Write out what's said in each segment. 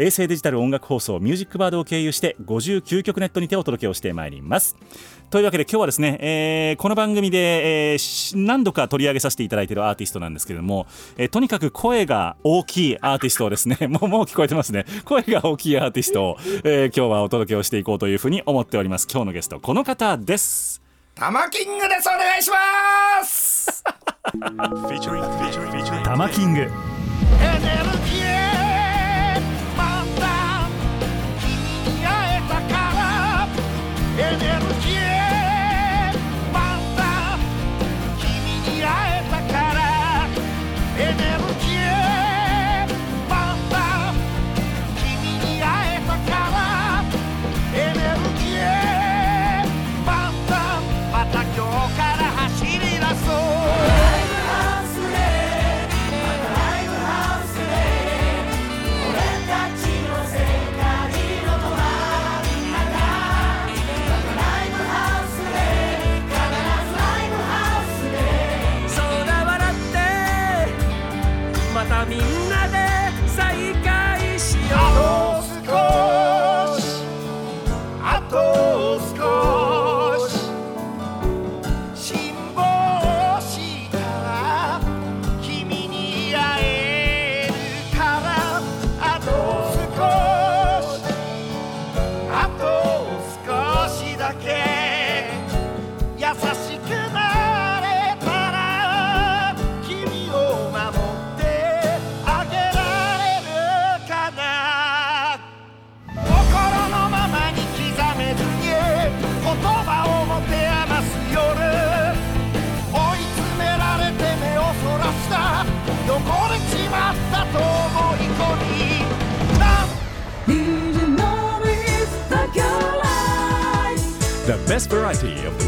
衛星デジタル音楽放送ミュージックバードを経由して59曲ネットにてお届けをしてまいります。というわけで今日はですね、えーこの番組で、えーし何度か取り上げさせていただいているアーティストなんですけれども、えーとにかく声が大きいアーティストをですね もうもう聞こえてますね。声が大きいアーティストを、えー今日はお届けをしていこうというふうに思っております。今日のゲストこの方です。タマキングです。お願いします。タマキング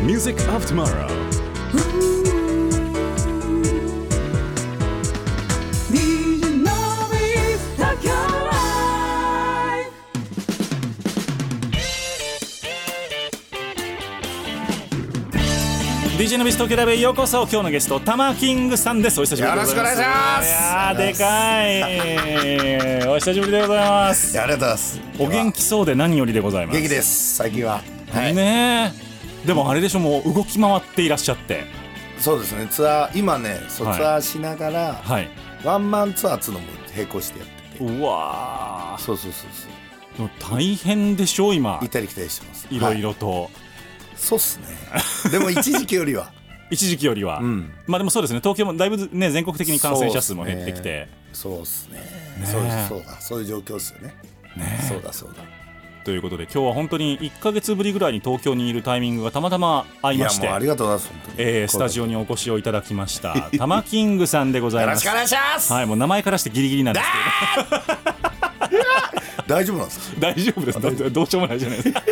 music of tomorrow. DJ のビス東京ライブへようこそ。今日のゲストタマキングさんです。お久しぶりでございます。よろしくお願いします。いやーでかい。お久しぶりでございます。ありがとうございます。お元気そうで何よりでございます。元気です最近は。はい、ねえでもあれでしょもう動き回っていらっしゃって。そうですね。ツアー今ねそうはい。ツアーしながら、はい。ワンマンツアーっつうのも並行してやってて。うわそうそうそうそう。ーでも大変でしょ今。行ったり来たりしてます。いろいはろと、そうっすね。でも一時期よりは。一時期よりは、ん。まあでもそうですね。東京もだいぶね全国的に感染者数も減ってきて、そうっすね。えそうですそうだ。そういう状況っすよね。ねそうだそうだということで今日は本当に1か月ぶりぐらいに東京にいるタイミングがたまたま合いましてもうありがとうございますえースタジオにお越しをいただきましたタマキングさんでございます。よろしくお願いします、はいもう名前からしてギリギリなんですけ 大丈夫なんですか？ど大丈夫です。どうしようもないじゃないですか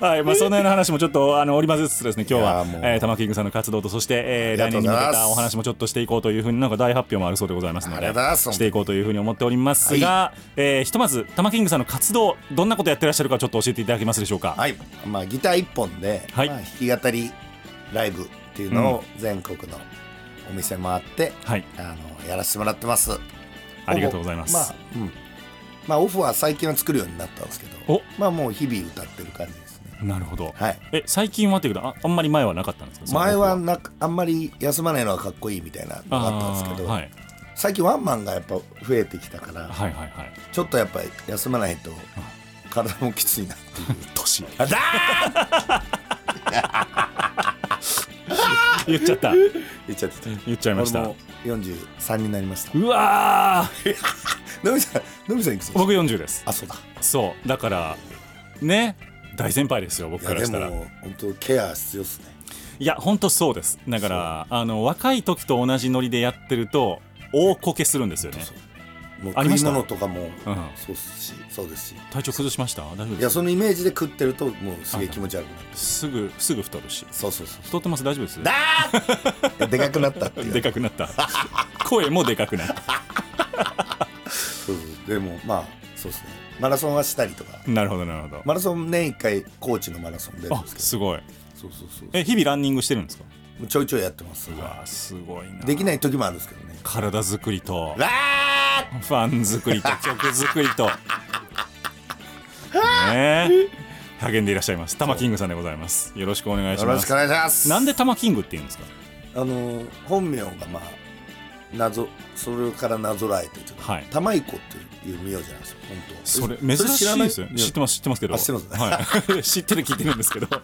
はいまあ、そんなような話もちょっとあの織り交ぜつつですね今日はえー玉木キングさんの活動とそして、えー来年に向けたお話もちょっとしていこうというふうになんか大発表もあるそうでございます。のでしていこうというふうに思っておりますが、えーひとまず玉木キングさんの活動どんなことやってらっしゃるかちょっと教えていただけますでしょうか？はい、まあ、ギター一本で、はい。まあ、弾き語りライブっていうのを全国のお店回って、はい。あのやらせてもらってます。ありがとうございます。まあ、うん、まあオフは最近は作るようになったんですけどお。まあもう日々歌ってる感じなるほど、はい。え最近はっていうことああんまり前はなかったんですか？前はなあんまり休まないのがかっこいいみたいなのがあったんですけど、はい、最近ワンマンがやっぱ増えてきたから、はいはいはい。ちょっとやっぱり休まないと体もきついなっていう。年。あだ言っちゃった。ー言っちゃってた。言っちゃいました。俺も43になりました。うわー！のびさんのびさんいくつ僕40です。あそうだ。そう。だからね大先輩ですよ僕からしたら。も本当ケア必要っすね。いや本当そうです。だからあの若い時と同じノリでやってると大こけするんですよね。もう食い物とかもうん。そうっすしそうですし。体調崩しました？大丈夫いですやそのイメージで食ってるともうすげえ気持ち悪くなるすぐすぐ太るし。そうそうそう太ってます？大丈夫です？だーでかくなったっていう。でかくなった。声もでかくなった そう。でもまあそうですねマラソンはしたりとか。なるほどなるほど。マラソン年1回高知のマラソン出るんあですけど。すごい。そうそうそうえ日々ランニングしてるんですか？ちょいちょいやってます。うわすごいな。できない時もあるんですけどね。体作りと。わファン作りと 曲作りと。ねえ。励んでいらっしゃいます。玉キングさんでございます。よろしくお願いーします。よろしくお願いします。なんで玉キングって言うんですか？あの本名がまあ謎それからなぞらえてちょっとはい。玉井子っていう名字なんですよ本当。それ珍しいですよ。知ってます知ってますけど。あ知ってますねはい、知ってる聞いてるんですけど。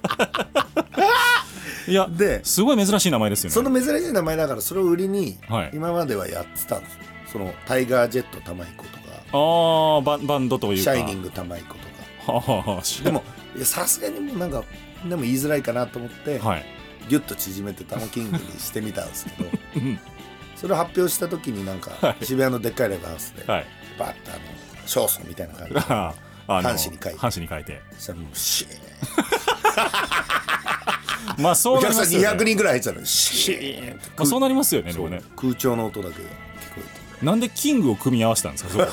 いやですごい珍しい名前ですよね。その珍しい名前だからそれを売りにはい。今まではやってたんですよ。そのタイガージェット玉井子とか。あーバンバンドというか。シャイニング玉井子とか。でもさすがにもうなんかでも言いづらいかなと思って、はい。ギュッと縮めてタマキングにしてみたんですけど。う んそれを発表した時になんか、はい。渋谷のでっかいライブハウスで、はい。バッとあの勝訴みたいな感じであ あの半紙に書いて。半紙に書いて。そしたらもうシーン。まあそうお客さんなりますよ、ね、200人ぐらい入ってたのにシシーン。まあ、そうなりますよねでね。空調の音だけが聞こえなんでキングを組み合わせたんですかそこ。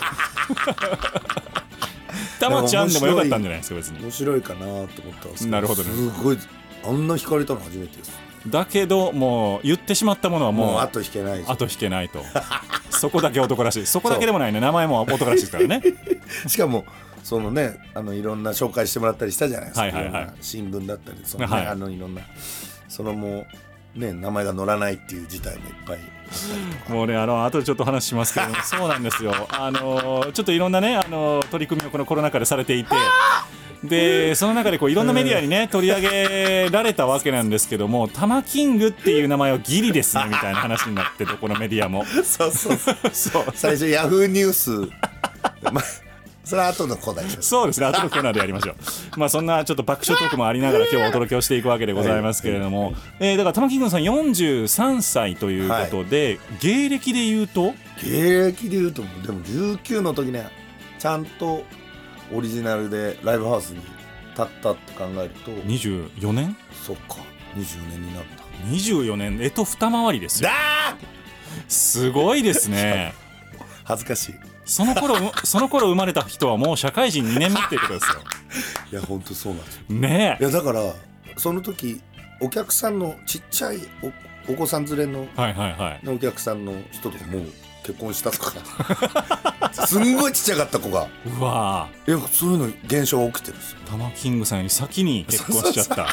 たまちゃんでもよかったんじゃないですか別に。て面白いかなと思ったんですけどなるほどね。すごいあんな弾かれたの初めてですだけどもう言ってしまったものはもう後弾けない後引けないと。そこだけ男らしい。そこだけでもないね。名前も男らしいですからね。しかもそのねあのいろんな紹介してもらったりしたじゃないですか、はいはいはい。新聞だったりその、ねはい。あのいろんな。そのもうね名前が載らないっていう事態もいっぱいもうねあの後でちょっと話しますけども。そうなんですよ。あのちょっといろんなねあの取り組みをこのコロナ禍でされていてでその中でこういろんなメディアにね取り上げられたわけなんですけども「タマキング」っていう名前はギリですねみたいな話になってどこのメディアも。そうそうそう。そ う最初ヤフーニュース。まあそれは後の古代ですそうですね、後のコーナーでやりましょう。まあそんなちょっと爆笑トークもありながら今日はお届けをしていくわけでございますけれども、えーだから玉木君さん43歳ということで、芸歴で言うと、芸歴でいうとでも19の時ねちゃんとオリジナルでライブハウスに立ったって考えると24年？そっか20年になった ?24 年、えと二回りですよ。だすごいですね。恥ずかしいその頃、その頃生まれた人はもう社会人2年目っていうことですよ。いや本当そうなんですよねいやだからその時お客さんのちっちゃいおお子さん連れのえ。はいはいはい。お客さんの人とかもう結婚したとか。すんごいちっちゃかった子が。うわ。いやそういうの現象が起きてるんですよ。ー玉キングさんより先に結婚しちゃった。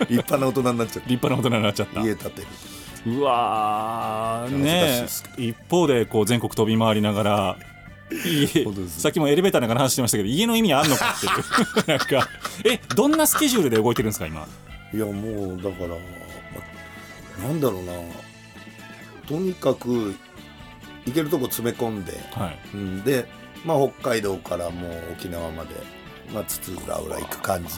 立派な大人になっちゃって立派な大人になっちゃった。家建てるうわね一方でこう全国飛び回りながらさっきもエレベーターなんかの話してましたけど家の意味あんのかっていう。なんか。えどんなスケジュールで動いてるんですか今？いやもうだから、まなんだろうな。とにかく行けるとこ詰め込んで、はい。うん、で、まあ、北海道からもう沖縄まで、まあ、津々浦々行く感じ。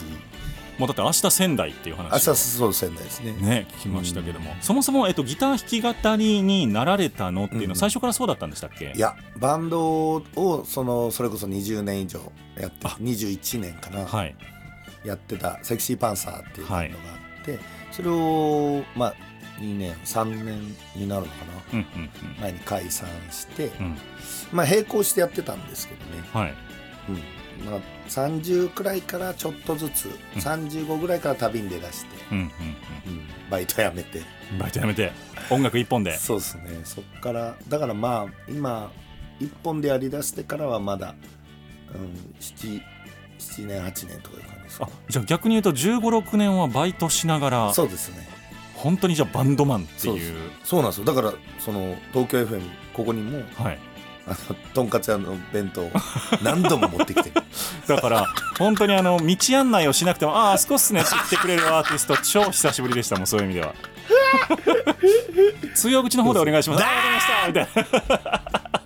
もうだって明日仙台っていう話明日そう仙台ですね。ね聞きましたけども、そもそも、えっと、ギター弾き語りになられたのっていうのはうん。最初からそうだったんでしたっけ、いやバンドをそのそれこそ20年以上やって21年かな、はい。やってたセクシーパンサーっていうバンドがあって、それをまあ2年3年になるのかな？うんうん前に解散して、うん。うんまあ並行してやってたんですけどね、はい。うん。まあ、30くらいからちょっとずつ、35ぐらいから旅に出だして、うんうんうん。バイト辞めて。うんバイトやめて音楽一本で。そうですね。そっからだからまあ今一本でやりだしてからはまだ、うん、7, 7年8年とかいう感じですあじゃあ逆に言うと1 5 6年はバイトしながらそうですね本当にじゃあバンドマンってそういうそうなんですよ。だからその東京 FM ここにもはい。あのとんかつ屋の弁当を何度も持ってきてる。だから本当にあの道案内をしなくても「あああそこっすね」って言ってくれるアーティスト超久しぶりでしたもんそういう意味では。通用口の方でお願いします。ありがとうございましたみたいな。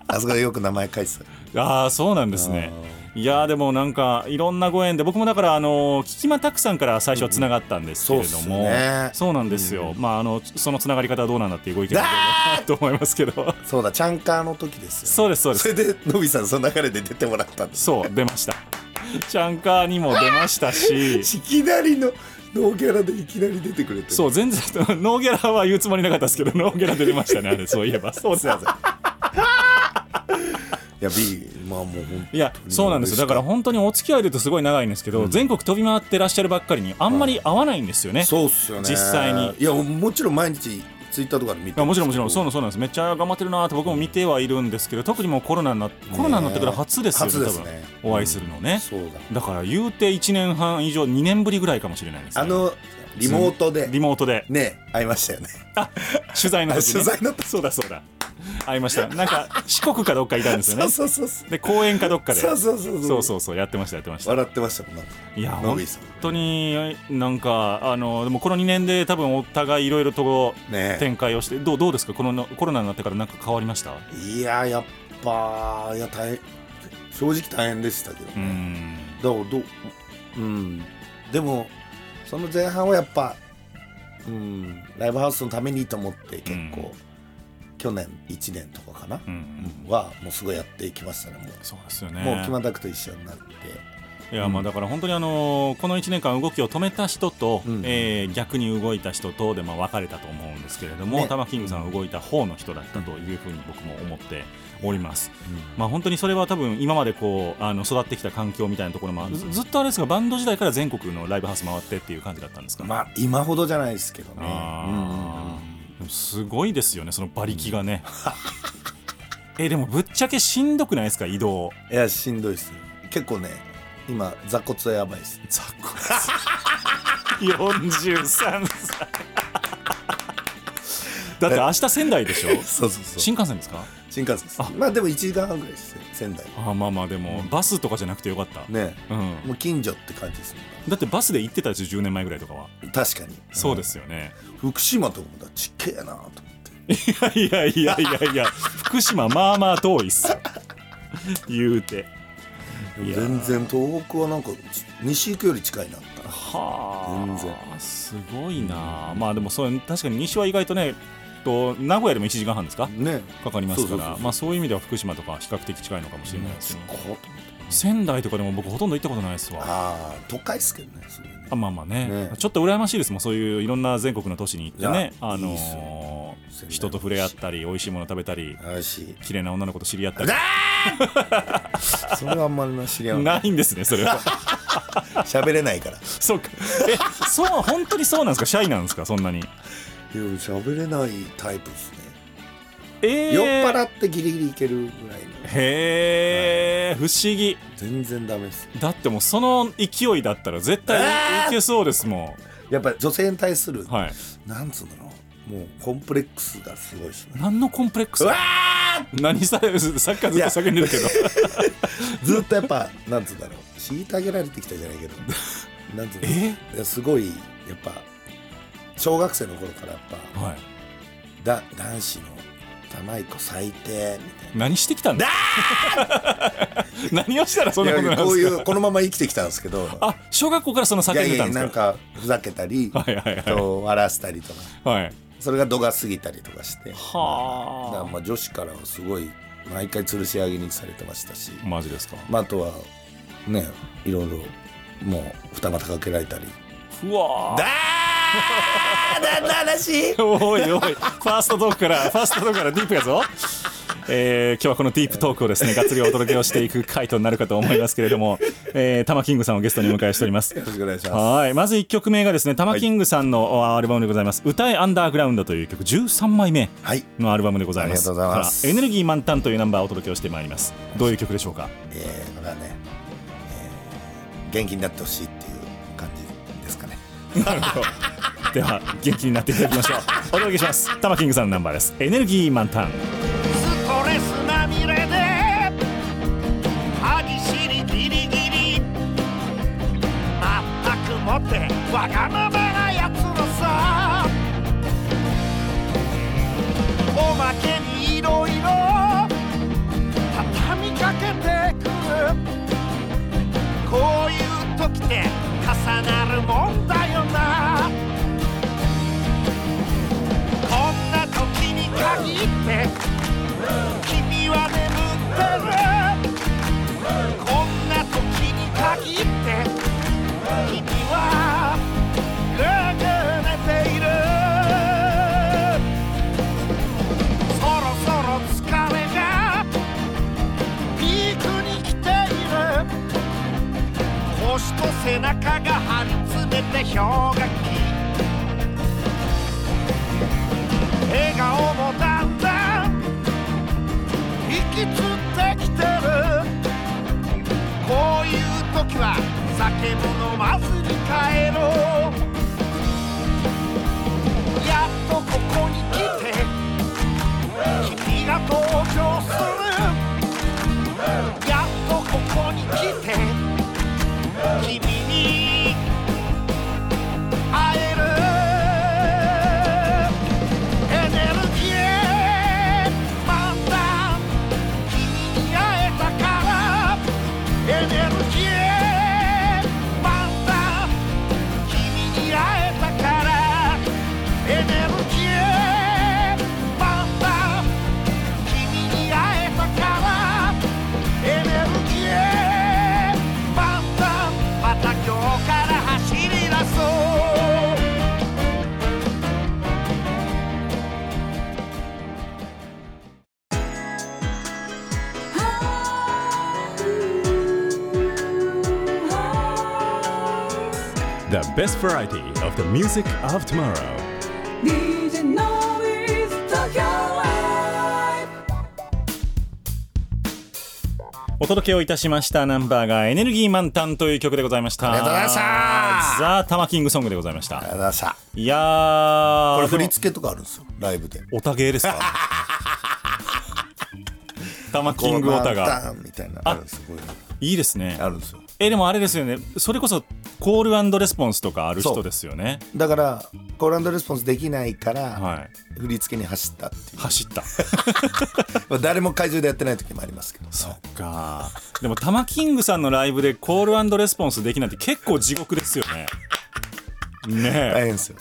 あそこでよく名前書いてた。ああそうなんですねいやーでもなんかいろんなご縁で僕もだからあの聞きまたくさんから最初はつながったんですけれども、うんね。そうなんですよ、まああのそのつながり方はどうなんだっていうご意見と思いますけど。そうだチャンカーの時ですよそうですそうです。それでのびさんその流れで出てもらったんですそう出ました。チャンカーにも出ましたし。いきなりのノーギャラでいきなり出てくれてそう全然ノーギャラは言うつもりなかったですけどノーギャラ出てましたねあれそういえば。そうですねいや B まあもう本当いやそうなんですよ。だから本当にお付き合いでとすごい長いんですけど、全国飛び回ってらっしゃるばっかりにあんまり会わないんですよね、そうっすよね。実際に。いやもちろん毎日ツイッターとかで見てもちろんもちろん。そううなんです。めっちゃ頑張ってるなって僕も見てはいるんですけど特にもうコロナになコロナになってから初ですよね多分。お会いするのね、そうだ。だから言うて1年半以上2年ぶりぐらいかもしれないです、ね、あのリモートで。リモートで。ね会いましたよね。取材の時、ね、あ取材の時。そうだそうだ。会いました。なんか四国かどっかいたんですよね。そうそうそうで公園かどっかで。そうそうそうそう。そうそうやってましたやってました。笑ってましたもんなんか。いや本当になんかあのでもこの2年で多分お互いいろいろとね。展開をしてどうどうですか？このコロナになってからなんか変わりました？いややっぱいや大変正直大変でしたけどうね、ん。だからどううん。でもその前半はやっぱうん。ライブハウスのためにと思って結構、去年1年とかかな、うんうん。はもうすごいやっていきましたねもう,、そうですよね。もう木間拓と一緒になって。いやまあだから本当にあのこの1年間動きを止めた人と、うんえー逆に動いた人とでまあ分かれたと思うんですけれども、ね。玉キングさんは動いた方の人だったというふうに僕も思っております。まあ本当にそれは多分今までこうあの育ってきた環境みたいなところも、ずずっとあれですがバンド時代から全国のライブハウス回ってっていう感じだったんですか、まあ今ほどじゃないですけどね。あーでもすごいですよねその馬力がね。えでもぶっちゃけしんどくないですか移動？いやしんどいっすよ。結構ね今座骨はやばいっす。雑魚43 歳。だって明日仙台でしょ？そうそうそう。新幹線ですか？新幹線です。あ。まあでも1時間半ぐらいですよ仙台。あまあまあでもバスとかじゃなくてよかった、ね。うん、もう近所って感じですね。だってバスで行ってたですよ10年前ぐらいとかは、確かに。そうですよね。福島とかもだちっけえなと思って。いやいやいやいやいや。福島まあまあ遠いっす。よ 言うて。いや全然東北はなんか西行くより近いなった。は全然。あすごいな。まあでもそう確かに西は意外とねと名古屋でも1時間半ですか？ね。かかりますからまあそういう意味では福島とか比較的近いのかもしれないですね。仙台とかでも僕ほとんど行ったことないですわ。ああ都会っすけどねね。あまあまあね。ね。ちょっと羨ましいですもんそういういろんな全国の都市に行っていねやあの人と触れ合ったり美味しいもの食べたり綺麗な女の子と知り合ったり。それはあんまりな知り合いない。んですねそれは。喋れないから。そうか。えそう本当にそうなんですか？シャイなんですか？そんなに喋れないタイプですね。えー、酔っ払ってギリギリいけるぐらいの。へえ不思議。全然ダメです。だってもうその勢いだったら絶対いけそうですもやっぱ女性に対する、んはい。なんつうんだろうもうコンプレックスがすごいですね。何のコンプレックスうわ何されさっきからずっと叫んでるけど。ー ずっとやっぱなんつうんだろう。虐げられてきたじゃないけど。なんつうの？えすごいやっぱ小学生の頃からやっぱはい。だ男子の玉井子最低みたい何してきたんだ 何をしたらそんなことなんですか？うこのまま生きてきたんですけど。あ小学校からその叫んでたんですかなんかふざけたりはいはいはい。と笑わせたりとか。はい。それが度が過ぎたりとかして。だからはまあ女子からはすごい毎回吊るし上げにされてましたし。あマジですか？まあ、あとはねいろいろもう二股かけられたり。うわだー何の話？おいおい。ファーストトークからファーストトークからディープやぞ。えー今日はこのディープトークをですねがっつりお届けをしていく回となるかと思いますけれども、えー、タマキングさんをゲストにお迎えしております。よろしくお願いします。はい。まず1曲目がですねタマキングさんのあアルバムでございます「歌えアンダーグラウンド」という曲13枚目はい。のアルバムでございます。ありがとうございます。エネルギー満タンというナンバーをお届けをしてまいります。どういう曲でしょうか？えー、これはね、えー元気になってほしいなるほど。では元気になっていただきましょう。お届けします。玉キングさんのナンバーです。エネルギー満タン。ストレスまみれで歯ぎしりギリギリ。全くもってわがままなやつのさ。おまけにいろいろ畳みかけてくる。こういう時って重なるもん氷河期笑顔もだんだん引きつってきてるこういう時は酒も飲まずに帰ろう best variety of the music of tomorrow. DJ Noise Tokyo Live. お届けをいたしましたナンバーがエネルギー満タンという曲でございました。ありがとうございました。ザ・タマキングソングでございました。ありがとうございました。いやー。これ振り付けとかあるんですよライブで。オタゲーですか。タマキングオタが。いなあるんですいいいですね。あるんですよえでもあれですよね。それこそコールレスポンスとかある人ですよね。だからコールレスポンスできないから、はい。振り付けに走ったっていう。走った。まあ誰も会場でやってない時もありますけど。そっか。でもタマキングさんのライブでコールレスポンスできないって結構地獄ですよね。ねえ。大変ですよ。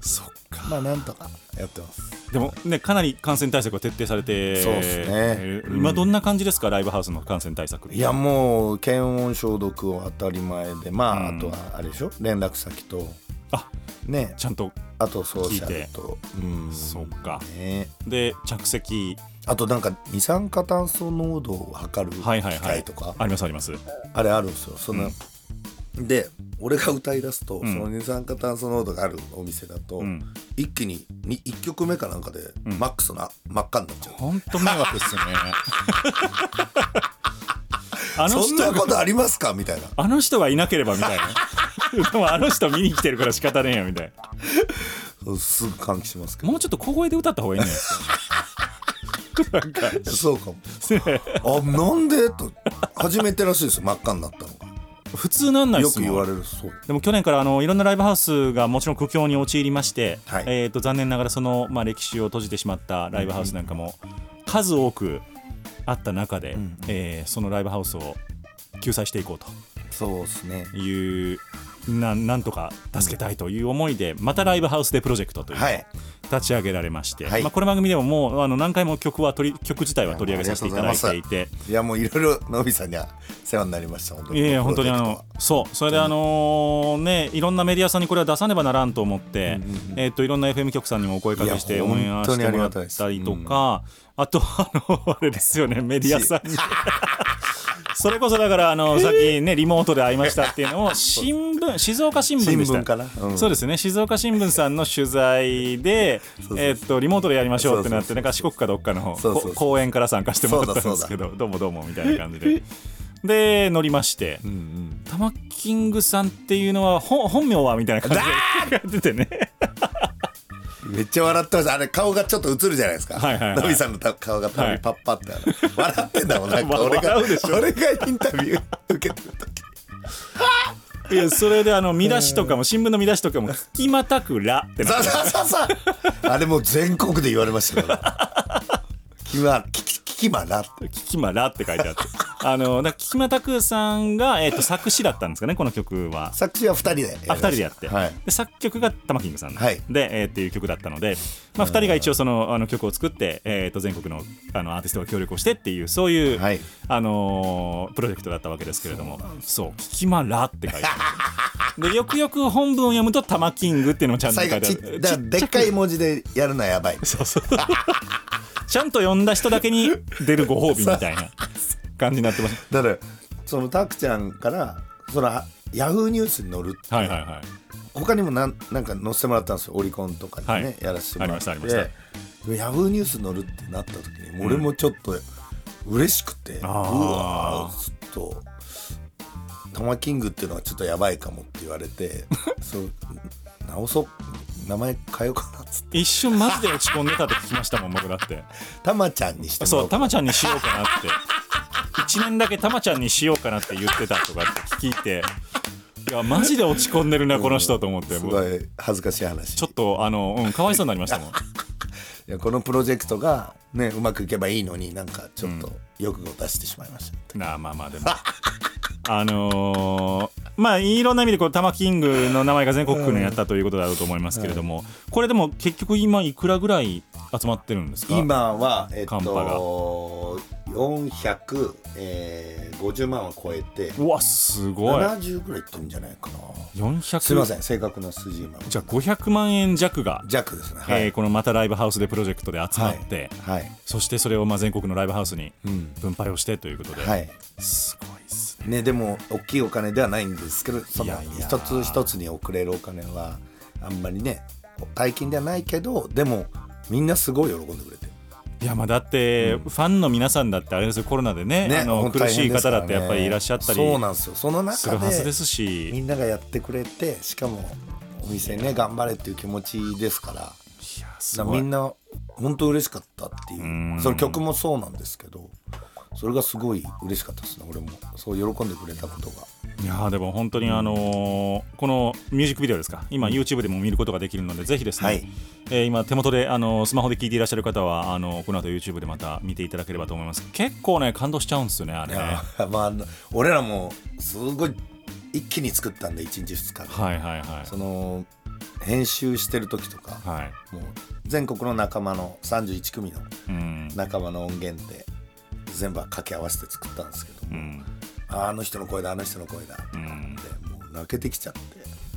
そまあなんとかやってます。でもねかなり感染対策が徹底されてそうっすね。えー今どんな感じですか？ライブハウスの感染対策いやもう検温消毒を当たり前でまあ、うん。あとはあれでしょ？連絡先とあね。ちゃんとあとソーシャルと。うん。そっか。ね。で着席。あとなんか二酸化炭素濃度を測る機はいはいはい。械とか、ありますあります。あれあるんですよ。その、で俺が歌い出すと、ん。その二酸化炭素濃度があるお店だと、ん。一気にに1曲目かなんかで、マックスな真っ赤になっちゃう。本当迷惑っすね。あのそん人がなことありますか？みたいな。あの人がいなければみたいな。でもあの人見に来てるから仕方ねえよみたいな。そうすぐ換気しますけど。もうちょっと小声で歌った方がいいんじゃないですそうか。もあなんで？と初めてらしいですよ。真っ赤になったの普通なんないっがよく言われる。そう。でも去年からあのいろんなライブハウスがもちろん苦境に陥りまして、はい。えー、と残念ながらその、まあ、歴史を閉じてしまったライブハウスなんかも数多くあった中で、えーそのライブハウスを救済していこうそうですね。というななんとか助けたいという思いで、またライブハウスでプロジェクトという立ち上げられまして、はい。まあ、この番組でももうあの何回も曲は取り曲自体は取り上げさせていただいて。い。て。いやもういろいろのびさんには世話になりました本当いやいや本当にあのそう。それであのーねいろんなメディアさんにこれは出さねばならんと思って、えっといろんな FM 局さんにもお声かけしていやオンエアしてもらったりとかあとあのあれですよねメディアさんに それこそだからあのさっきねリモートで会いましたっていうのを 新聞静岡新聞でした。かな。うん。そうですね静岡新聞さんの取材でえっとリモートでやりましょうってなってなんか四国かどっかのそうそうそう。こ講演から参加してもらったんですけどどうもどうもみたいな感じで。で乗りまして、タマキングさんっていうのは本本名はみたいな感じでやっててねめっちゃ笑ってますあれ顔がちょっと映るじゃないですか。はいはいはい。のびさんのた顔がたまパッパって笑ってんだもんなんか。わ俺が笑うでしょ。俺がインタビュー受けてる時。いやそれであの見出しとかも新聞の見出しとかも「聞きまたくら」ってあれもう全国で言われましたから。キマキキキマラって「聞きまら」って書いてあって。あのだから聞きまたくさんが、えー、と作詞だったんですかねこの曲は。作詞は2人でやりましたあ2人でやって、はい。で作曲が玉キングさん。で,、はい。えーっていう曲だったので、まあ、2人が一応そのあの曲を作って、えー、と全国のあのアーティストが協力をしてっていうそういう、はい。あのープロジェクトだったわけですけれども。そう「聞きまら」って書いてある。でよくよく本文を読むと「玉キング」っていうのもちゃんと書いてある。でっかい文字でやるのはやばい。そうそうちゃんと読んだ人だけに 出るご褒美みたいな感じになってますだからそのタクちゃんからそのヤフーニュースに載るってはいはいはい。他にもなんなんか載せてもらったんですよ。オリコンとかにね、はい。やらせてもらって。ありましたヤフーニュースに載るってなった時に、俺もちょっと嬉しくて、うあー。わーちょっとタマキングっていうのはちょっとやばいかもって言われて そう直そう名前変えようかなっつって。一瞬マジで落ち込んでたって聞きましたもん僕だって。タマちゃんにしてそうたまちゃんにしようかなって。1年だけたまちゃんにしようかなって言ってたとかって聞いて。いやマジで落ち込んでるなこの人と思って。うごい恥ずかしい話。ちょっとあの、うん、かわいそうになりましたもん。いやこのプロジェクトがねうまくいけばいいのになんかちょっと欲を出してしまいました、なあまあまあでもあのーまあいろんな意味でこうタマキングの名前が全国区にやったということだろうと思いますけれども、これでも結局今いくらぐらい集まってるんですか？今はえっと450、えー、50万を超えてうわすごい。70ぐらいいってるんじゃないかな。400すいません正確な数字今。じゃあ500万円弱が、弱ですね。はい、えーこのまたライブハウスでプロジェクトで集まって、はい、はい。そしてそれをまあ全国のライブハウスにうん。分配をしてということで、はい。すごいですねね、でも大きいお金ではないんですけどその一つ一つに送れるお金はあんまりね大金ではないけどでもみんなすごい喜んでくれてる。いやまあだって、ファンの皆さんだってあれですよコロナでねねあの苦しい方だってやっぱりいらっしゃったりそうなんですよ。その中でするはずですし。みんながやってくれてしかもお店ね頑張れっていう気持ちですから。いやみんな本当嬉しかったっていう。うん。その曲もそうなんですけどそれがすごい嬉しかったですね。俺もそう喜んでくれたことが。いやーでも本当にあのーこのミュージックビデオですか。今 YouTube でも見ることができるのでぜひですね、はい。えー今手元であのースマホで聞いていらっしゃる方はあのーこの後 YouTube でまた見ていただければと思います。結構ね感動しちゃうんですよねあれ まあ俺らもすごい一気に作ったんで1日2日で、はいはいはい。その編集してる時とか、はい。もう全国の仲間の31組のうん。仲間の音源で全部掛け合わせて作ったんですけども、うん。ああの人の声だあの人の声だってうん。もう泣けてきちゃって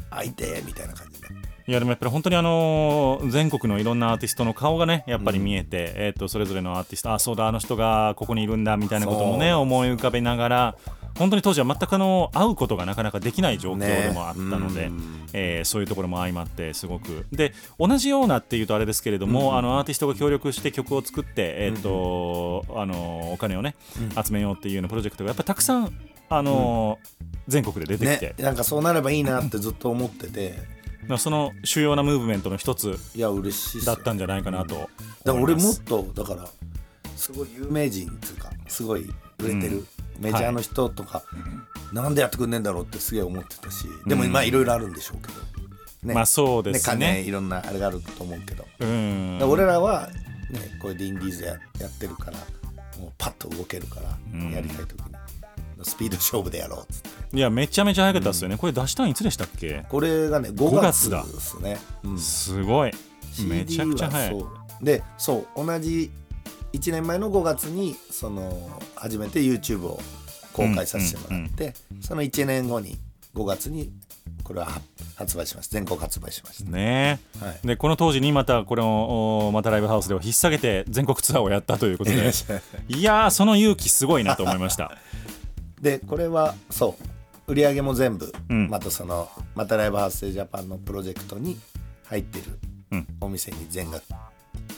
相手みたいな感じでいやでもやっぱり本当にあのー全国のいろんなアーティストの顔がねやっぱり見えて、えー、とそれぞれのアーティストあそうだあの人がここにいるんだみたいなこともね。思い浮かべながら本当に当時は全くあの会うことがなかなかできない状況でもあったので、ねうんえーそういうところも相まってすごく。で同じようなっていうとあれですけれども、あのアーティストが協力して曲を作って、えーとあのお金をね、集めようっていうようなプロジェクトがやっぱたくさんあの全国で出てきて、ねなんかそうなればいいなってずっと思ってて。まあその主要なムーブメントの一つだったんじゃないかなとだから俺もっとだからすごい有名人っていうかすごい売れてる、うんメジャーの人とか、なんでやってくんねえんだろうってすげえ思ってたしでもまあいろいろあるんでしょうけど、ね。まあそうですね。金いろんなあれがあると思うけど、俺らは、ね、これでインディーズややってるからもうパッと動けるから、うん。やりたい時に。スピード勝負でやろうっつって。いやめちゃめちゃ早かったですよね、これ出したんいつでしたっけ？これがね5 5月ですね、うん。すごい。めちゃくちゃ早い。でそう同じ1年前の5月にその初めて YouTube を公開させてもらって、その1年後に5月にこれは発売しました全国発売しました、ね。はい。でこの当時にまたこれをおまたライブハウスでは引っ提げて全国ツアーをやったということで。いやーその勇気すごいなと思いました。でこれはそう。売り上げも全部、うん。またそのまたライブハウスジャパンのプロジェクトに入ってるうん。お店に全額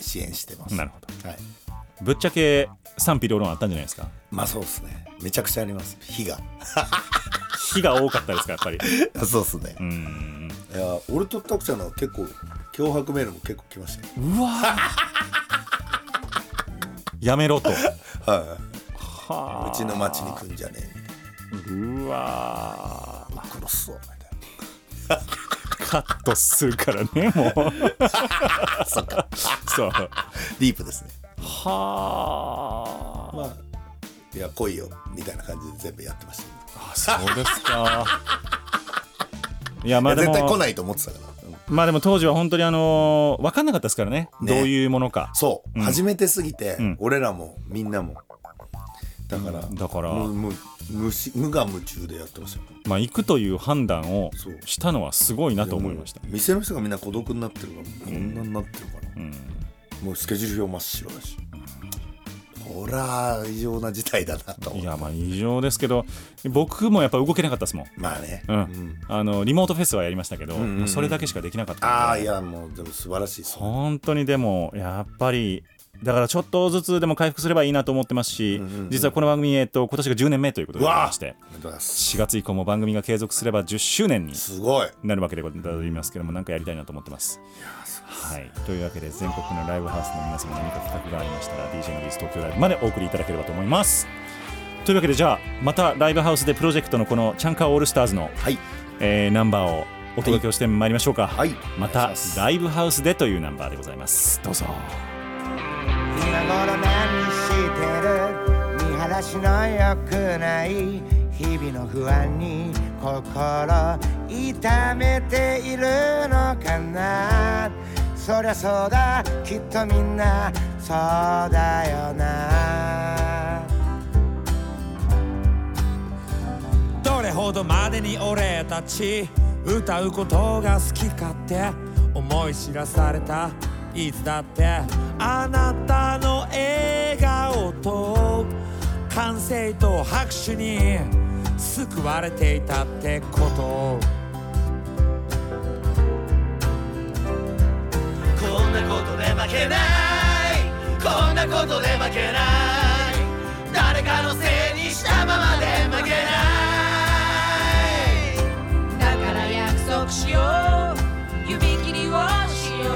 支援してます、なるほど。はい、ぶっちゃけ賛否両論あったんじゃないですか？まあそうですね。めちゃくちゃあります。火が。火が多かったですかやっぱり。そうですね、うん。いや俺とタクちゃんのは結構脅迫メールも結構来ましたよ。うわ。やめろと。はい、はうちの町に来んじゃねえ。うわ。な殺すぞみたいカットするからねも うか。そう。ディープですねはあ。まあいや来いよみたいな感じで全部やってましたけあそうですか。いやまあ絶対来ないと思ってたから、うんまあでも当時は本当にあのー分かんなかったですからね。ね。どういうものか。そう、うん。初めてすぎて、うん。俺らもみんなも。だから、だから。無し無我夢中でやってましたよ。まあ行くという判断をしたのはすごいなと思いました店の人がみんな孤独になってるからこんなになってるから、うんもうスケジュール表真っ白だし、ほら異常な事態だなといやまあ異常ですけど僕もやっぱ動けなかったですもん。まあね、うん。あのリモートフェスはやりましたけど、んうんもうそれだけしかできなかったああいやもうでも素晴らしいです本当にでもやっぱりだからちょっとずつでも回復すればいいなと思ってますし、実はこの番組、えっと、今年が10年目ということでございましておめでとうございます。4月以降も番組が継続すれば10周年にすごい。なるわけでございますけどもなんかやりたいなと思ってます。はい、というわけで全国のライブハウスの皆様何か企画がありましたら DJ のビーズ東京ライブまでお送りいただければと思います。というわけでじゃあまたライブハウスでプロジェクトのこのチャンカーオールスターズの、はいえーナンバーをお届けをしてまいりましょうか。はいまたライブハウスでというナンバーでございます。どうぞ。今頃何してる見晴らしの良くない日々の不安に心痛めているのかなそりゃそうだ。きっとみんなそうだよな。どれほどまでに俺たち歌うことが好きかって思い知らされたいつだってあなたの笑顔と歓声と拍手に救われていたってこと。負けない。こんなことで負けない。誰かのせいにしたままで負けない。だから約束しよう。指切りをしよう。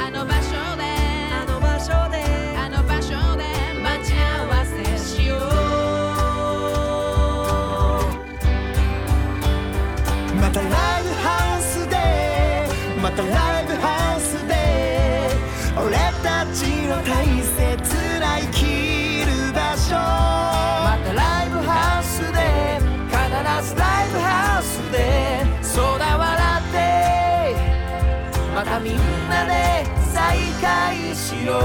あの場所で。あの場所で。あの場所で待ち合わせしよう。またライブハウスで。またライブハウスでみんなで再会しよう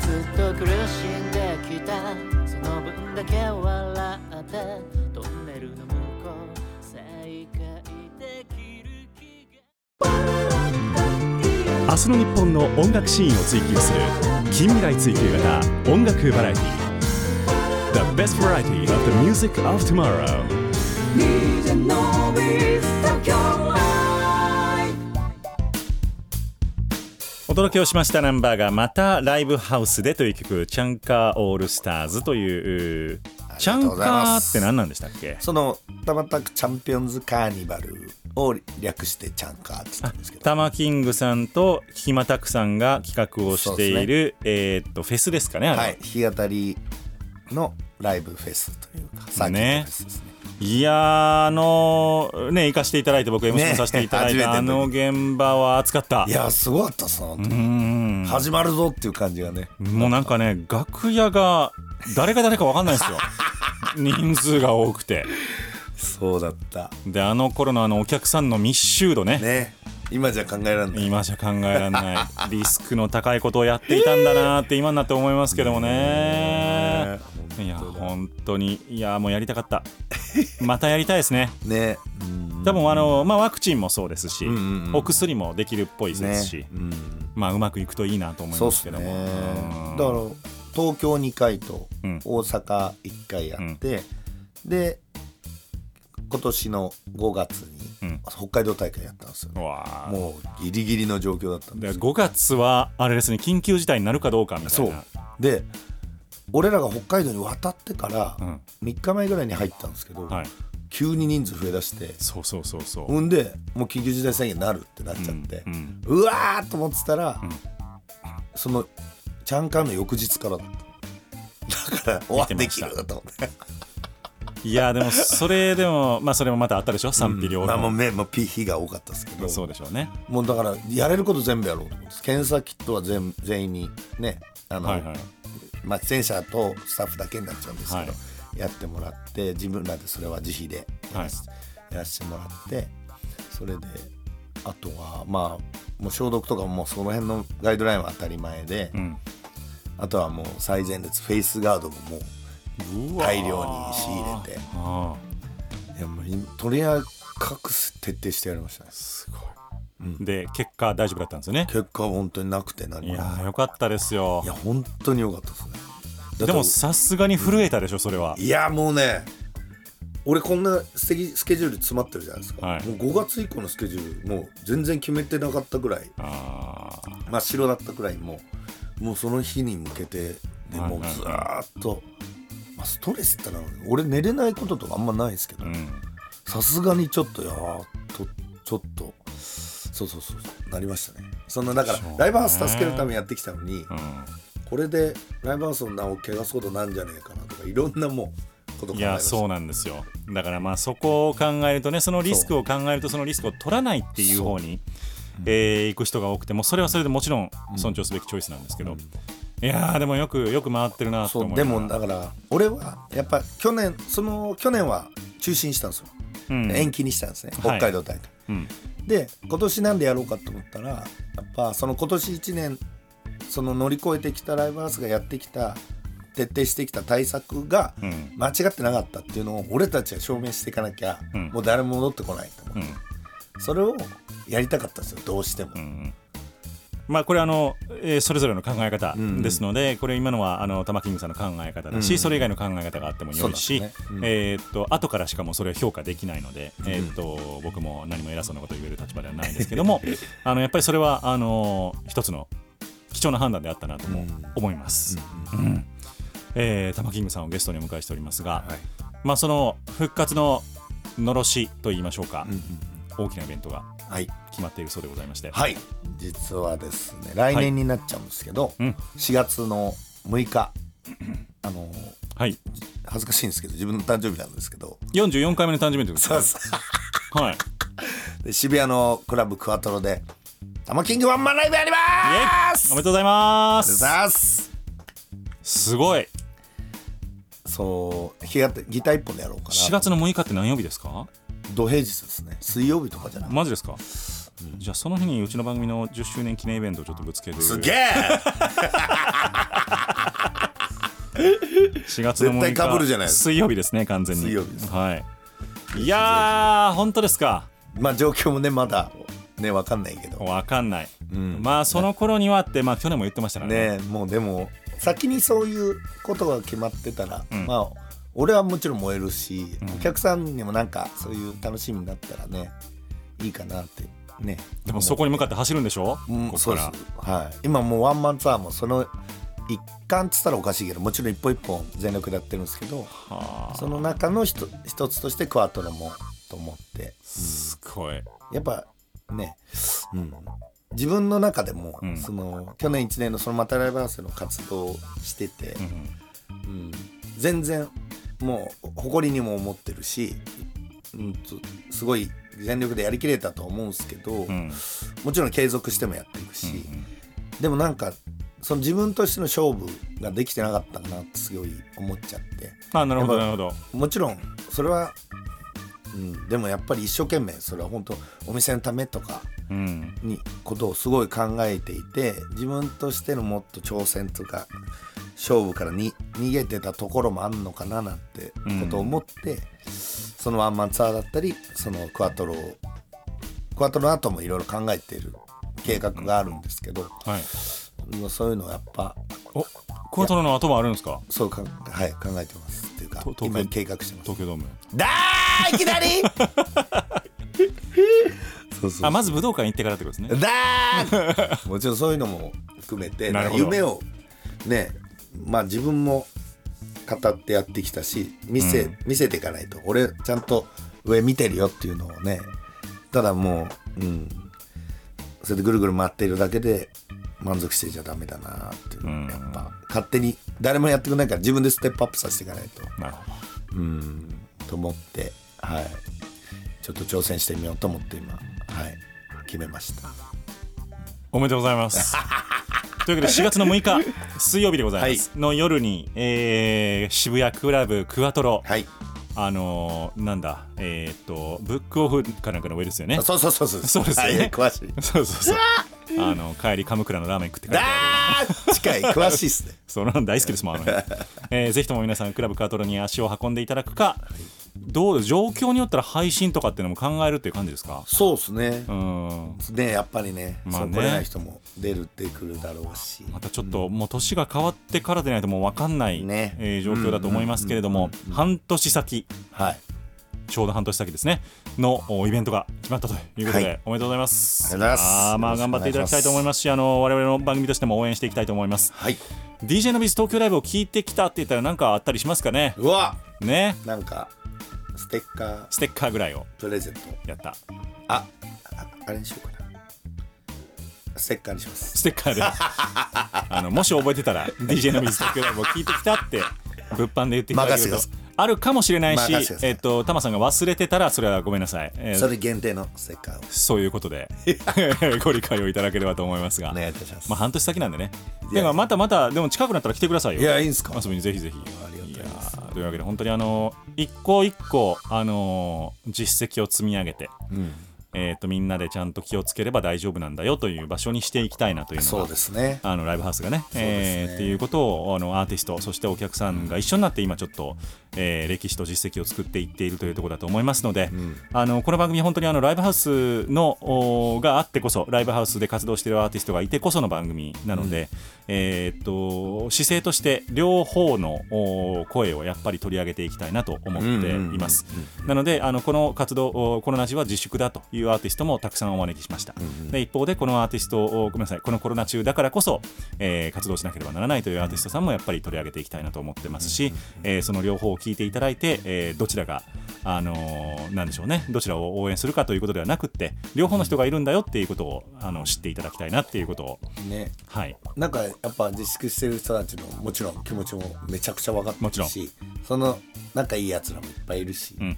ずっと苦しんできたその分だけ笑ってトンネルの向こう再会できる気が。明日の日本の音楽シーンを追求する近未来追求型音楽バラエティ The best variety of the music of tomorrow. DJ Nobis Tokyo Live お届けをしましたナンバーがまたライブハウスでという曲チャンカーオールスターズというチャンカーって何なんでしたっけ？そのたまたくチャンピオンズカーニバルを略してチャンカーって言ったんですけど。タマキングさんとキキマタクさんが企画をしている、えーっとフェスですかねあれは。はい弾き語りのライブフェスというかサーキットフェスですね。いやーあのね行かせていただいて僕 MC ねもさせていただいた、あ初めてのの現場は熱かった。いやすごかったっす本当うにん。始まるぞっていう感じがね。もうなんかね楽屋が誰が誰か分かんないんですよ。人数が多くて。そうだった。であの頃のあのお客さんの密集度ね。ね今じゃ考えられない。今じゃ考えられない。リスクの高いことをやっていたんだなって今になって思いますけどもね。いや本当に。いやもうやりたかった。またやりたいですね。ね。うん。多分あの、まあ、ワクチンもそうですし、んうんうん。お薬もできるっぽいですし、ね。うん。まあうまくいくといいなと思いますけども、ねうんだから東京2回とうん。大阪1回やって、で今年の5月にうん。北海道大会やったんですよ、うわー。もうギリギリの状況だったんでですよ。5月はあれですね緊急事態になるかどうかみたそいう。なで俺らが北海道に渡ってからうん。3日前ぐらいに入ったんですけど、はい。急に人数増えだして。そうそうそうそう、ほんでもう緊急事態宣言になるってなっちゃって、うん。うわーと思ってたら、ん。そのチャンカンの翌日からだった。だから終わってできると思っていやでもそれでもまあそれもまたあったでしょ？賛否両論、まあもう目もピ日が多かったですけど。そうでしょうね。もうだからやれること全部やろうと思って検査キットは全全員にねあの、はいはい。まあ、出演者とスタッフだけになっちゃうんですけど、はい。やってもらって自分らでそれは自費でやらせ,、やらせてもらってそれであとはまあもう消毒とかもその辺のガイドラインは当たり前で、うん。あとはもう最前列フェイスガードももう大量に仕入れて。あいやもとりあえず隠す徹底してやりましたね。ーすごい、で結果大丈夫だったんですよね。結果は本当になくて何も。いやーよかったですよ。いや本当に良かったですね。でもさすがに震えたでしょそれは。いやもうね俺こんなスケスケジュール詰まってるじゃないですか、はい。もう5月以降のスケジュールもう全然決めてなかったぐらい。真っ白だったぐらいもうもうその日に向けてではいもうずーっと、まあ、ストレスってのは俺寝れないこととかあんまないですけどうん。さすがにちょっといやーとちょっとそうそうそうなりましたね。そんなだからライブハウス助けるためにやってきたのにうん。これでライブハウスの名を汚すことなんじゃねえかなとかいろんなもうこと考いやそうなんですよ。だからまあそこを考えるとねそのリスクを考えるとそのリスクを取らないっていう方に、えー行く人が多くてもそれはそれでもちろん尊重すべきチョイスなんですけど、いやーでもよくよく回ってるなとそうでもだから俺はやっぱ去年その去年は中止にしたんですよ、うん。延期にしたんですね。はい。北海道大会、うん。で今年なんでやろうかと思ったらやっぱその今年1年その乗り越えてきたライブハウスがやってきた徹底してきた対策がうん。間違ってなかったっていうのを俺たちは証明していかなきゃ、うん。もう誰も戻ってこないと思う、うん。それをやりたかったんですよどうしても、うんまあこれあの、えーそれぞれの考え方うん。ですので、これ今のはあの玉キングさんの考え方だし、うん。それ以外の考え方があってもよいし、ね。うん。えーっと後からしかもそれを評価できないので、えーっと僕も何も偉そうなことを言える立場ではないんですけども あのやっぱりそれはあの一つの貴重な判断であったなともうん。思います。うんえー玉キングさんをゲストにお迎えしておりますが、はい。まあその復活ののろしと言いましょうか、うんうん大きなイベントが。はい決まっているそうでございまして、はい。実はですね来年になっちゃうんですけど、うん。4月の6日。あのはい、恥ずかしいんですけど自分の誕生日なんですけど。44回目の誕生日ということそうですですねはい。で渋谷のクラブクワトロで「タマキングワンマンライブやります!」イおめでとうございます。す。すごい。そう日がギター一本でやろうかな。4月の6日って何曜日ですか？土平日ですね。水曜日とかじゃなくて。マジですか、じゃあその日にうちの番組の10周年記念イベントをちょっとぶつける。すげえ！4月の6日。絶対被るじゃないですか。水曜日ですね完全に。水曜日です。はい。いやー本当ですか？まあ状況もねまだねわかんないけど。わかんない、うん。まあその頃にはってまあ去年も言ってましたからね。ねもうでも先にそういうことが決まってたら、うん。まあ俺はもちろん燃えるし、うん。お客さんにもなんかそういう楽しみになったらねいいかなってね。でもそこに向かって走るんでしょ、うんここかそうです。らはい。今もうワンマンツアーもその一環っつったらおかしいけどもちろん一本一本全力でやってるんですけどはあ。その中の一一つとしてクワトロもと思って。すごい。やっぱね、うん、自分の中でも、うん。その去年1年のそのまたライブハウスの活動をしてて、うん。うん、全然もう誇りにも思ってるし、うん、とすごい全力でやりきれたと思うんですけど、うん。もちろん継続してもやっていくし、うんでもなんかその自分としての勝負ができてなかったかなってすごい思っちゃって。あなるほどなるほど。もちろんそれは、うん、でもやっぱり一生懸命それは本当お店のためとかうん。にことをすごい考えていて自分としてのもっと挑戦とか勝負からに逃げてたところもあるのかななんてことを思って、そのワンマンツアーだったりそのクワトロをクワトロの後もいろいろ考えている計画があるんですけど、はい。もうそういうのはやっぱおクワトロの後もあるんですか？そうか、はい、考えてますっていうかと東京。今計画してます。東京ドーム。だーいきなり！そうそうあまず武道館行ってからってことですね。だー もちろんそういうのも含めて夢をねまあ自分も語ってやってきたし見せ,、うん。見せていかないと。俺ちゃんと上見てるよっていうのをねただもううん。それでぐるぐる回っているだけで満足してちゃダメだなっていう。のうん。やっぱ勝手に誰もやってくれないから自分でステップアップさせていかないと。なるほうん。と思ってはい。ちょっと挑戦してみようと思って今はい。決めました。どおめでとうございます というわけで4月の6日水曜日でございます、の夜に、えー渋谷クラブクワトロ、はい。あのーなんだえーっとブックオフかなんかの上ですよね。そうそうそうそう。そうですよね。はい詳しい。そうそうそう。あの帰り鎌倉のラーメン食って帰って。あー近い詳しいっすね。その大好きですもんあの辺、えーぜひとも皆さんクラブカートロに足を運んでいただくかどう状況によったら配信とかっていうのも考えるっていう感じですか？そうっすね。うん。ねやっぱりね,、まあね。そう来れない人も出るってくるだろうし。またちょっともう年が変わってからでないともう分かんない、ね。えー状況だと思いますけれども、半年先。はい。ちょうど半年先ですね。のおイベントが決まったということで、はい。おめでとうございます。ありがとうございます。あーまあ頑張っていただきたいと思いますしあの我々の番組としても応援していきたいと思います。はい。DJ のビス東京ライブを聞いてきたって言ったら何かあったりしますかね。うわ。ね。なんかステッカー。ステッカーぐらいを。プレゼント。やった。あああれにしようかなステッカーにします。ステッカーで。あのもし覚えてたら DJ の水東京ライブを聞いてきたって物販で言っていただけると任せてくだあるかもしれないしえっとタマさんが忘れてたらそれはごめんなさい、えーそれ限定のステッカーをそういうことで ご理解をいただければと思いますが。お願いいたします。まあ半年先なんでね。でもまたまたでも近くなったら来てくださいよ。いやいいんすか。遊びにぜひぜひ。ありがとうございます。やーというわけで本当にあの一個一個あのー実績を積み上げて、うんえー、とみんなでちゃんと気をつければ大丈夫なんだよという場所にしていきたいなというのがそうですね。あのライブハウスがねね。えーっていうことをあのアーティストそしてお客さんが一緒になって今ちょっと、えー歴史と実績を作っていっているというところだと思いますので、あのこの番組本当にあのライブハウスのおがあってこそライブハウスで活動しているアーティストがいてこその番組なので、えーっと姿勢として両方のお声をやっぱり取り上げていきたいなと思っています。なのであのこの活動おこのラジオは自粛だというアーティストもたくさんお招きしました。で一方でこのアーティストをごめんなさいこのコロナ中だからこそ、えー活動しなければならないというアーティストさんもやっぱり取り上げていきたいなと思ってますし、えーその両方を聞いていただいて、えーどちらがあのーなんでしょうね。どちらを応援するかということではなくって両方の人がいるんだよっていうことをあの知っていただきたいなっていうことを。ね。はい。なんかやっぱ自粛してる人たちのもちろん気持ちもめちゃくちゃ分かってるしその仲いいやつらもいっぱいいるし、うん。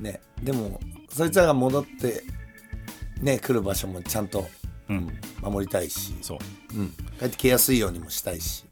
ね。でもそいつらが戻ってね来る場所もちゃんとうん。守りたいし、そう。うん、帰ってきやすいようにもしたいし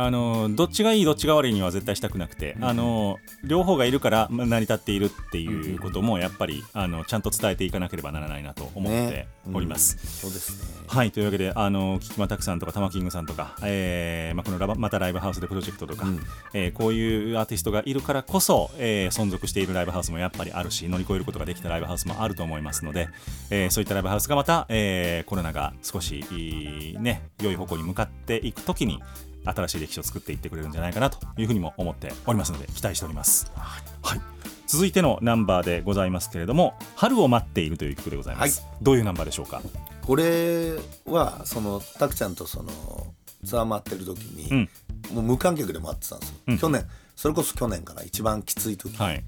あのどっちがいいどっちが悪いには絶対したくなくて、あの両方がいるからまあ成り立っているっていうこともやっぱりあのちゃんと伝えていかなければならないなと思ってね。おります。そうですね。はいというわけであのキキマタクさんとかタマキングさんとか、えーまあ、このラバまたライブハウスでプロジェクトとか、うん。えーこういうアーティストがいるからこそ、えー存続しているライブハウスもやっぱりあるし乗り越えることができたライブハウスもあると思いますので、えーそういったライブハウスがまた、えーコロナが少しいいね良い方向に向かっていくときに新しい歴史を作っていってくれるんじゃないかなというふうにも思っておりますので期待しております。はい。続いてのナンバーでございますけれども「春を待っている」という曲でございます、どういうナンバーでしょうか？これはそのたくちゃんとそのツアー回ってる時に、うん。もう無観客で回ってたんですよ、うん。去年。それこそ去年から一番きつい時、はい。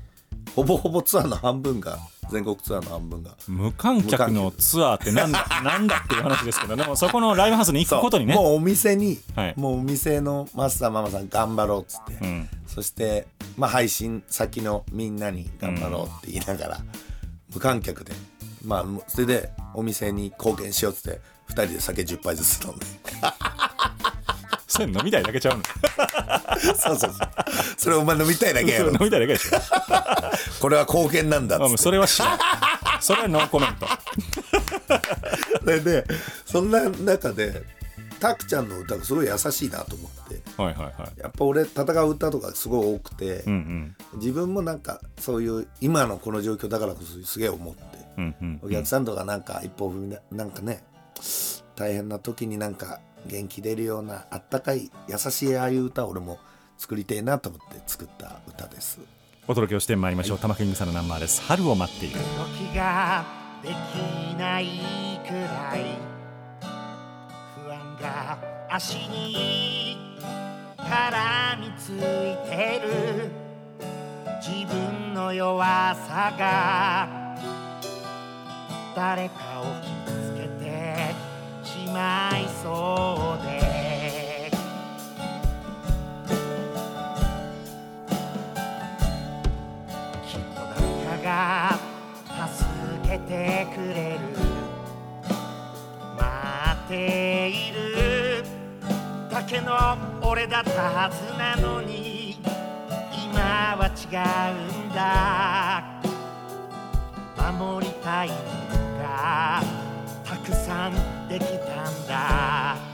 ほぼほぼツアーの半分が全国ツアーの半分が。無観客のツアーってなんだなんだっていう話ですけどでもそこのライブハウスに行くことにね。もうお店に、はい。もうお店のマスターママさん頑張ろうっつって、うん。そして、まあ、配信先のみんなに頑張ろうって言いながら、無観客で。まあそれでお店に貢献しようっつって2人で酒10杯ずつ飲んでそれ飲みたいだけちゃうの。そうそうそう。それお前飲みたいだけやろ。飲みたいだけでしょ。これは貢献なんだっって。それは知らんそれはノーコメント。そ れでそんな中でたくちゃんの歌がすごい優しいなと思って。はいはいはい。やっぱ俺戦う歌とかすごい多くて、うんうん。自分もなんかそういう今のこの状況だからこそすげえ思って、うんうんお客さんとかなんか一歩踏みななんかね大変な時になんか元気出るようなあったかい優しいああいう歌を俺も作りたいなと思って作った歌です。お届けをしてまいりましょう。玉キングさんのナンバーです。春を待っている。動きができないくらい不安が足に絡みついてる。自分の弱さが誰かをまいそうで。きっと誰かが助けてくれる。待っている。だけの俺だったはずなのに。今は違うんだ。守りたいのがたくさんできたんだ。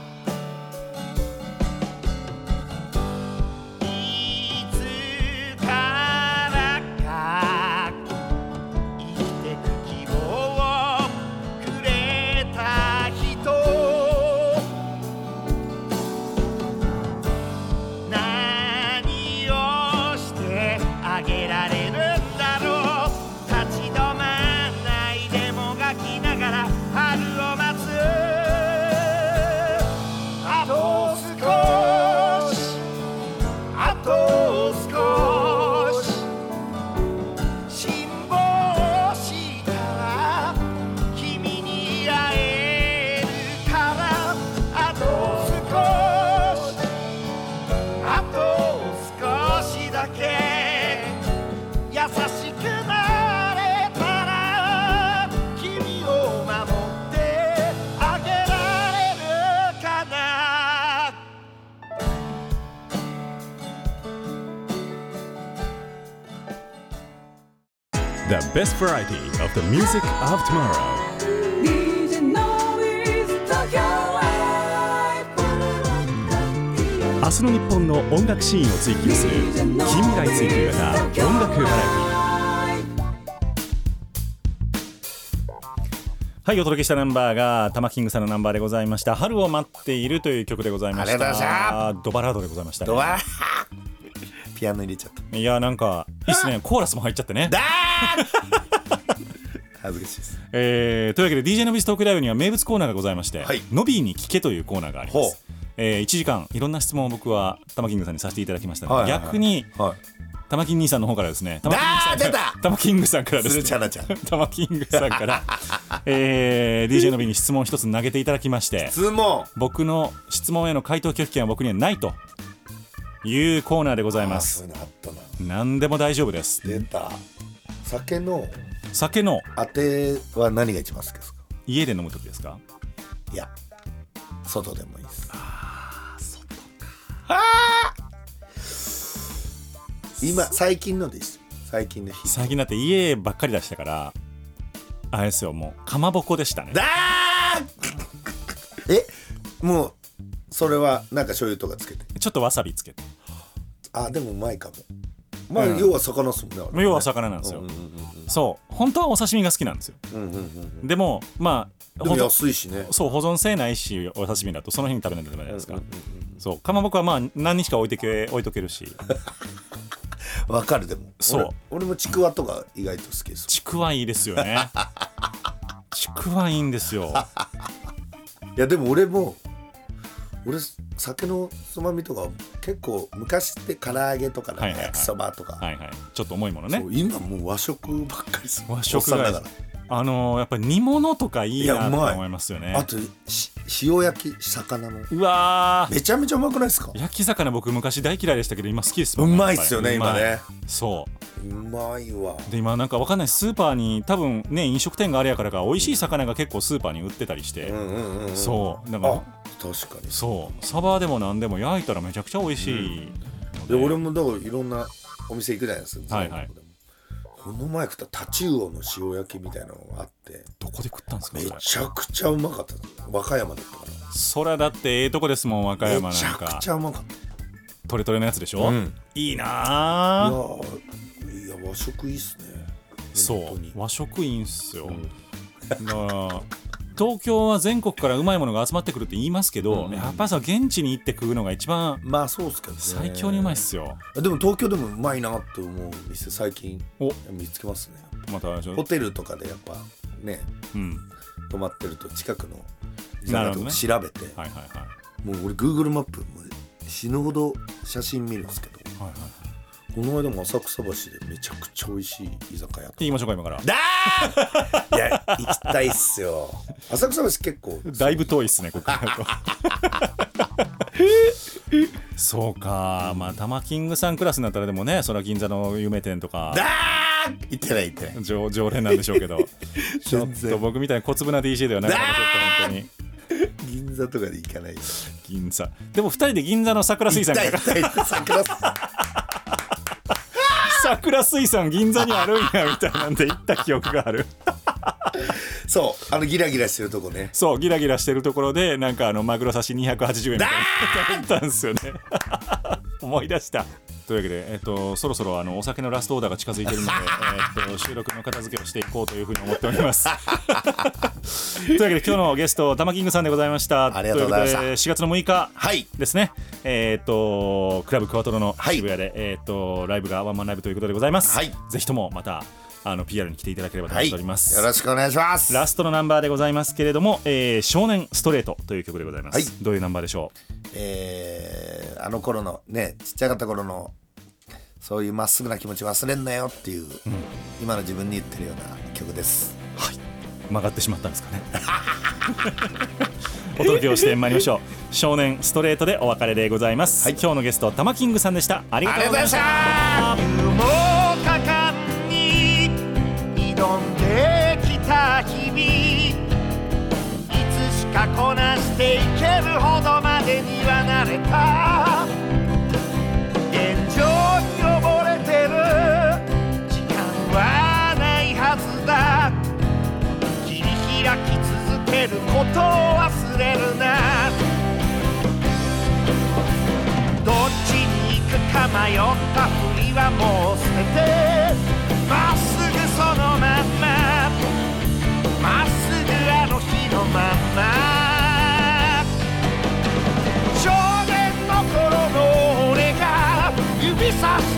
Best variety of the music of tomorrow. DJ 明日の日本の音楽シーンを追求する近未来追求型音楽バラエティはいお届けしたナンバーがタマキングさんのナンバーでございました「春を待っている」という曲でございました。ドバラードでございました、ね、ピアノ入れちゃった。いやなんかいいっすね。コーラスも入っちゃってね。だー 恥ずかしいです。えーというわけで DJ のビストークライブには名物コーナーがございまして、はい。ノビーに聞けというコーナーがあります、えー、1時間いろんな質問を僕はタマキングさんにさせていただきましたので、はいはいはい。逆にはい。タマキン兄さんの方からですねタマキンあーグさん出た！タマキングさんからですね鶴ちゃなちゃん。タマキングさんから、えー、DJ のビに質問を一つ投げていただきまして質問。僕の質問への回答拒否権は僕にはないというコーナーでございます。ういうのあったな。何でも大丈夫です。出た。酒の酒の。当ては何が一番好きですか？家で飲む時ですか？いや外でもいいです。今最近のです最近の日。最近だって家ばっかり出したからあれですよもうかまぼこでしたね。だー！え？もうそれはなんか醤油とかつけて？ちょっとわさびつけてあでもうまいかも。まあ、うん。要は魚っすもんねね。要は魚なんですよ、うんうんうんそう。本当はお刺身が好きなんですよ。うんうんうんうん。でもまあでも安いしね。そう保存性ないしお刺身だとその日に食べないとダメじゃないですか、うんうんうん。そう。かまぼこはまあ何日か置いてけ置いとけるし。わかるでも。そう。俺俺もちくわとか意外と好きです。ちくわいいですよね。ちくわいいんですよ。いやでも俺も俺酒のつまみとか結構昔って唐揚げとか焼きそばとか、はいはい。ちょっと重いものね。今もう和食ばっかりです和食だから。あのーやっぱり煮物とかいいなと思いますよね。あとし塩焼き魚の。うわー。めちゃめちゃうまくないですか？焼き魚僕昔大嫌いでしたけど今好きですうもんまいっすよねやぱり。今ね。そう。うまいわ。で今なんかわかんないスーパーに多分ね飲食店があれやからか美味しい魚が結構スーパーに売ってたりして、うんうんうんうん。そう。なんあか確かに。そう。サバでも何でも焼いたらめちゃくちゃ美味しい。ので俺もだからいろんなお店行くじゃないですかはいはい。この前食ったタチウオの塩焼きみたいなのがあって。どこで食ったんですかめちゃくちゃうまかった。和歌山だったからそりゃだってええとこですもん和歌山めちゃなんかくちゃうまかっトレトレのやつでしょ、うん。いいなあ。いや和食いいっすね。そう。和食いいんすよ、ん。だから東京は全国からうまいものが集まってくるって言いますけど、うん。やっぱりさ現地に行って食うのが一番まあそうっすけどね。最強にうまいっすよ。でも東京でもうまいなって思う店最近お。見つけますね。またホテルとかでやっぱねうん。泊まってると近くの居酒屋調べて、はいはいはい。もう俺 Google マップも死ぬほど写真見るんですけど。はいはいこの間も浅草橋でめちゃくちゃ美味しい居酒屋と言いましょうか今から。だー！いや行きたいっすよ。浅草橋結構だいぶ遠いっすねここ。からとそうか。まあ玉キングさんクラスになったらでもねそれは銀座の有名店とか。だー！行ってない行ってない。常常連なんでしょうけど。ちょっと僕みたいな小粒な DJ ではないからちょっと本当に。銀座とかで行かないよ。銀座。でも2人で銀座の桜水行産にきたい行きたい桜桜水産銀座にあるんやみたいなんで行った記憶がある。そうあのギラギラしてるとこね。そうギラギラしてるところでなんかあのマグロ刺し280円みたいなのったんですよね。思い出したというわけで、えっと、そろそろあのお酒のラストオーダーが近づいてるので、えっと、収録の片付けをしていこうというふうに思っております。というわけで今日のゲスト玉キングさんでございました。ありがとうございました。ということで4月の6日はい。ですね。えっとクラブクワトロのはい。渋谷で、えっとライブがワンマンライブということでございます、はい。ぜひともまたあの PR に来ていただければと思はいっております、よろしくお願いします。ラストのナンバーでございますけれども、えー少年ストレートという曲でございます、はい。どういうナンバーでしょえーあの頃のねちっちゃかった頃のそういうまっすぐな気持ち忘れんなよ。っていう、今の自分に言ってるような曲です。う曲がってしまったんですかね？お届けをしてまいりましょう。少年ストレートでお別れでございます、今日のゲスト玉キングさんでした。ありがとうございましたけるほどまでにはなれた。現状に溺れてる。時間はないはずだ。切り開き続けることを忘れるな。どっちに行くか迷ったふりはもう捨ててまっすぐそのまんま。まっすぐあの日のまんま。年